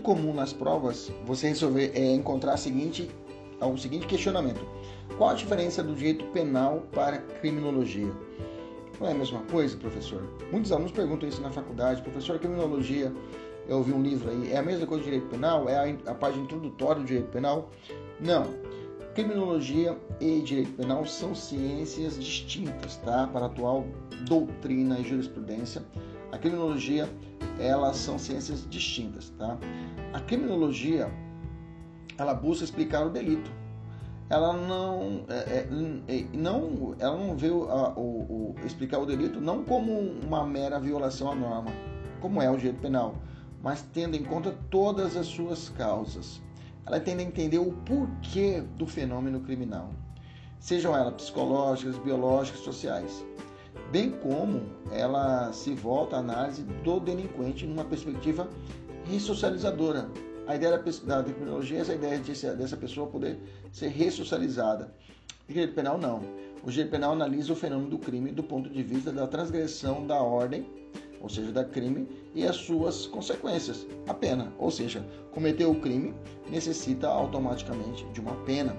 comum nas provas você resolver é, encontrar a seguinte, o seguinte questionamento: qual a diferença do direito penal para criminologia? Não é a mesma coisa, professor? Muitos alunos perguntam isso na faculdade, professor, criminologia, eu ouvi um livro aí, é a mesma coisa do direito penal? É a, a página introdutória do direito penal? Não. Criminologia e direito penal são ciências distintas, tá? Para a atual doutrina e jurisprudência, a criminologia, elas são ciências distintas, tá? A criminologia, ela busca explicar o delito. Ela não, é, é, é não, ela não vê o, o, o, explicar o delito não como uma mera violação à norma, como é o direito penal, mas tendo em conta todas as suas causas. Ela tende a entender o porquê do fenômeno criminal, sejam elas psicológicas, biológicas, sociais bem como ela se volta à análise do delinquente numa perspectiva ressocializadora. A ideia da tecnologia é essa ideia de, dessa pessoa poder ser ressocializada. O direito penal não. O direito penal analisa o fenômeno do crime do ponto de vista da transgressão da ordem, ou seja, da crime, e as suas consequências, a pena. Ou seja, cometer o crime necessita automaticamente de uma pena.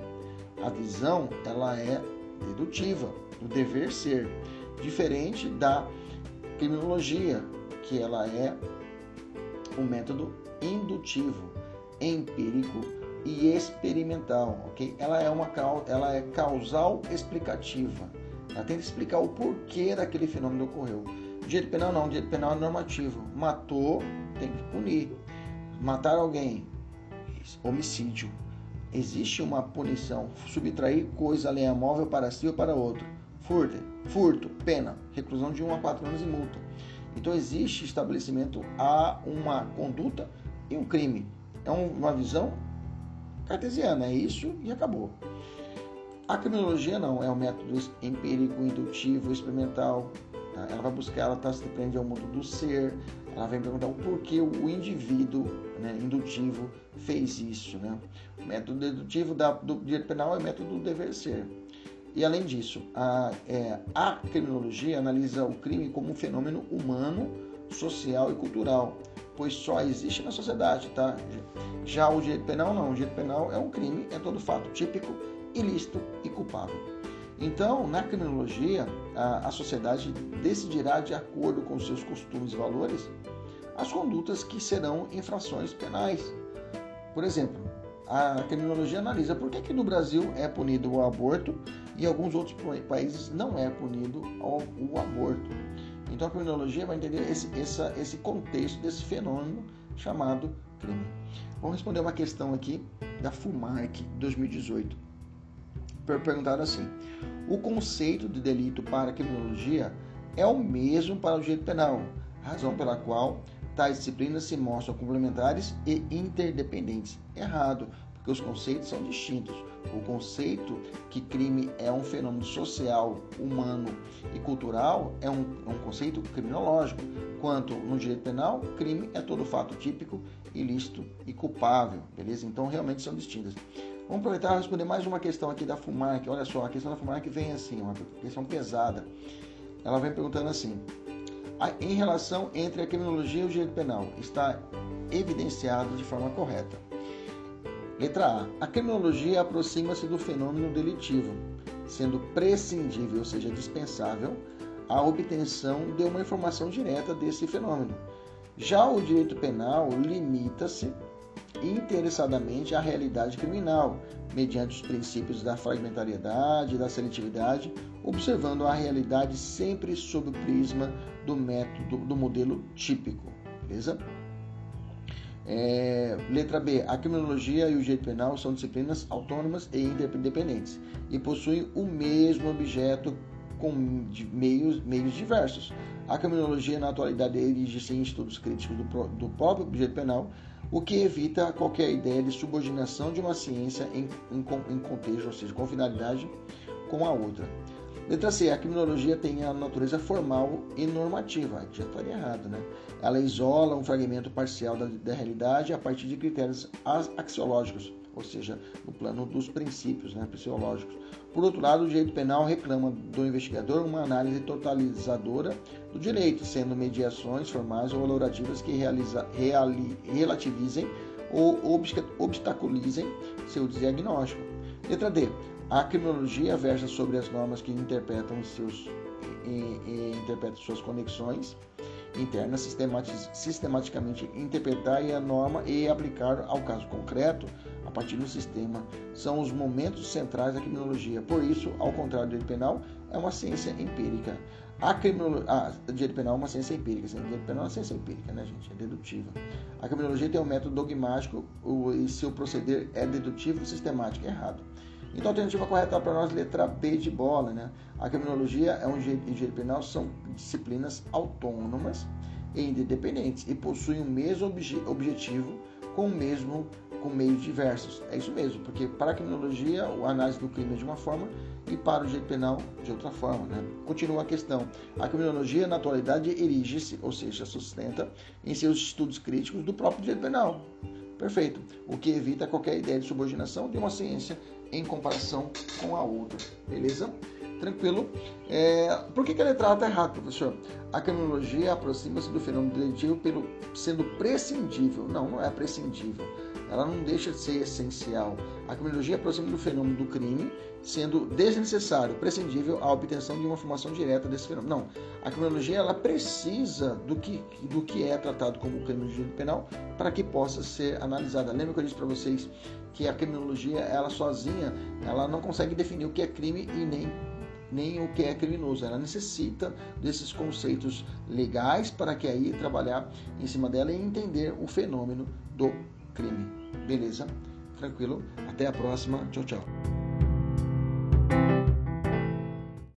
A visão ela é dedutiva, do dever ser diferente da criminologia, que ela é um método indutivo, empírico e experimental, ok? Ela é uma ela é causal explicativa. Ela tenta explicar o porquê daquele fenômeno ocorreu. Direito penal não, direito penal é normativo. Matou, tem que punir. Matar alguém, homicídio. Existe uma punição. Subtrair coisa alheia móvel para si ou para outro Furto, furto, pena, reclusão de 1 a 4 anos e multa. Então existe estabelecimento a uma conduta e um crime. É uma visão cartesiana, é isso e acabou. A criminologia não, é um método empírico, indutivo, experimental. Tá? Ela vai buscar, ela está se prende ao mundo do ser, ela vem perguntar o porquê o indivíduo né, indutivo fez isso. Né? O método dedutivo da, do direito penal é o método do dever ser. E além disso, a, é, a criminologia analisa o crime como um fenômeno humano, social e cultural, pois só existe na sociedade, tá? Já o direito penal não, o direito penal é um crime, é todo fato típico, ilícito e culpável. Então, na criminologia, a, a sociedade decidirá de acordo com seus costumes e valores as condutas que serão infrações penais. Por exemplo, a criminologia analisa por que, que no Brasil é punido o aborto em alguns outros países não é punido o aborto. Então a criminologia vai entender esse, essa, esse contexto desse fenômeno chamado crime. Vamos responder uma questão aqui da FUMARC 2018. Perguntaram assim: o conceito de delito para a criminologia é o mesmo para o direito penal, razão pela qual tais disciplinas se mostram complementares e interdependentes. Errado, porque os conceitos são distintos. O conceito que crime é um fenômeno social, humano e cultural é um, é um conceito criminológico, quanto no direito penal, crime é todo fato típico, ilícito e culpável, beleza? Então realmente são distintas. Vamos aproveitar e responder mais uma questão aqui da FUMARC. Olha só, a questão da FUMARC vem assim, uma questão pesada. Ela vem perguntando assim: em relação entre a criminologia e o direito penal, está evidenciado de forma correta. Letra A. A criminologia aproxima-se do fenômeno delitivo, sendo prescindível, ou seja, dispensável, a obtenção de uma informação direta desse fenômeno. Já o direito penal limita-se interessadamente à realidade criminal, mediante os princípios da fragmentariedade e da seletividade, observando a realidade sempre sob o prisma do método do modelo típico. Beleza? É, letra B. A criminologia e o direito penal são disciplinas autônomas e independentes e possuem o mesmo objeto com meios, meios diversos. A criminologia, na atualidade, erige-se em estudos críticos do, do próprio direito penal, o que evita qualquer ideia de subordinação de uma ciência em, em, em contexto, ou seja, com finalidade com a outra. Letra C. A criminologia tem a natureza formal e normativa. Aqui já estaria errado, né? Ela isola um fragmento parcial da, da realidade a partir de critérios axiológicos, ou seja, no plano dos princípios né, psicológicos. Por outro lado, o direito penal reclama do investigador uma análise totalizadora do direito, sendo mediações formais ou valorativas que realiza, reali, relativizem ou obstaculizem seu diagnóstico. Letra D. A criminologia versa sobre as normas que interpretam seus e, e interpreta suas conexões internas, sistematicamente interpretar a norma e aplicar ao caso concreto a partir do sistema. São os momentos centrais da criminologia. Por isso, ao contrário do direito penal, é uma ciência empírica. A criminologia, ah, direito penal é uma ciência empírica. Sim, direito penal é uma ciência empírica, né, gente? É dedutiva. A criminologia tem um método dogmático e seu proceder é dedutivo e sistemático. Errado. Então, a alternativa correta para nós, letra B de bola, né? A criminologia é um direito penal são disciplinas autônomas e independentes e possuem o mesmo obje objetivo com o mesmo com meios diversos. É isso mesmo, porque para a criminologia, a análise do crime é de uma forma e para o direito penal de outra forma. Né? Continua a questão. A criminologia, na atualidade, erige-se, ou seja, sustenta em seus estudos críticos do próprio direito penal. Perfeito. O que evita qualquer ideia de subordinação de uma ciência em comparação com a outra. Beleza? Tranquilo? É, por que, que a letra A está errada, professor? A criminologia aproxima-se do fenômeno deletivo pelo, sendo prescindível. Não, não é prescindível. Ela não deixa de ser essencial. A criminologia aproxima do fenômeno do crime, sendo desnecessário, prescindível a obtenção de uma informação direta desse fenômeno. Não. A criminologia ela precisa do que, do que é tratado como crime de direito penal para que possa ser analisada. Lembra que eu disse para vocês que a criminologia, ela sozinha, ela não consegue definir o que é crime e nem nem o que é criminoso. Ela necessita desses conceitos legais para que aí trabalhar em cima dela e entender o fenômeno do crime. Beleza? Tranquilo? Até a próxima. Tchau, tchau.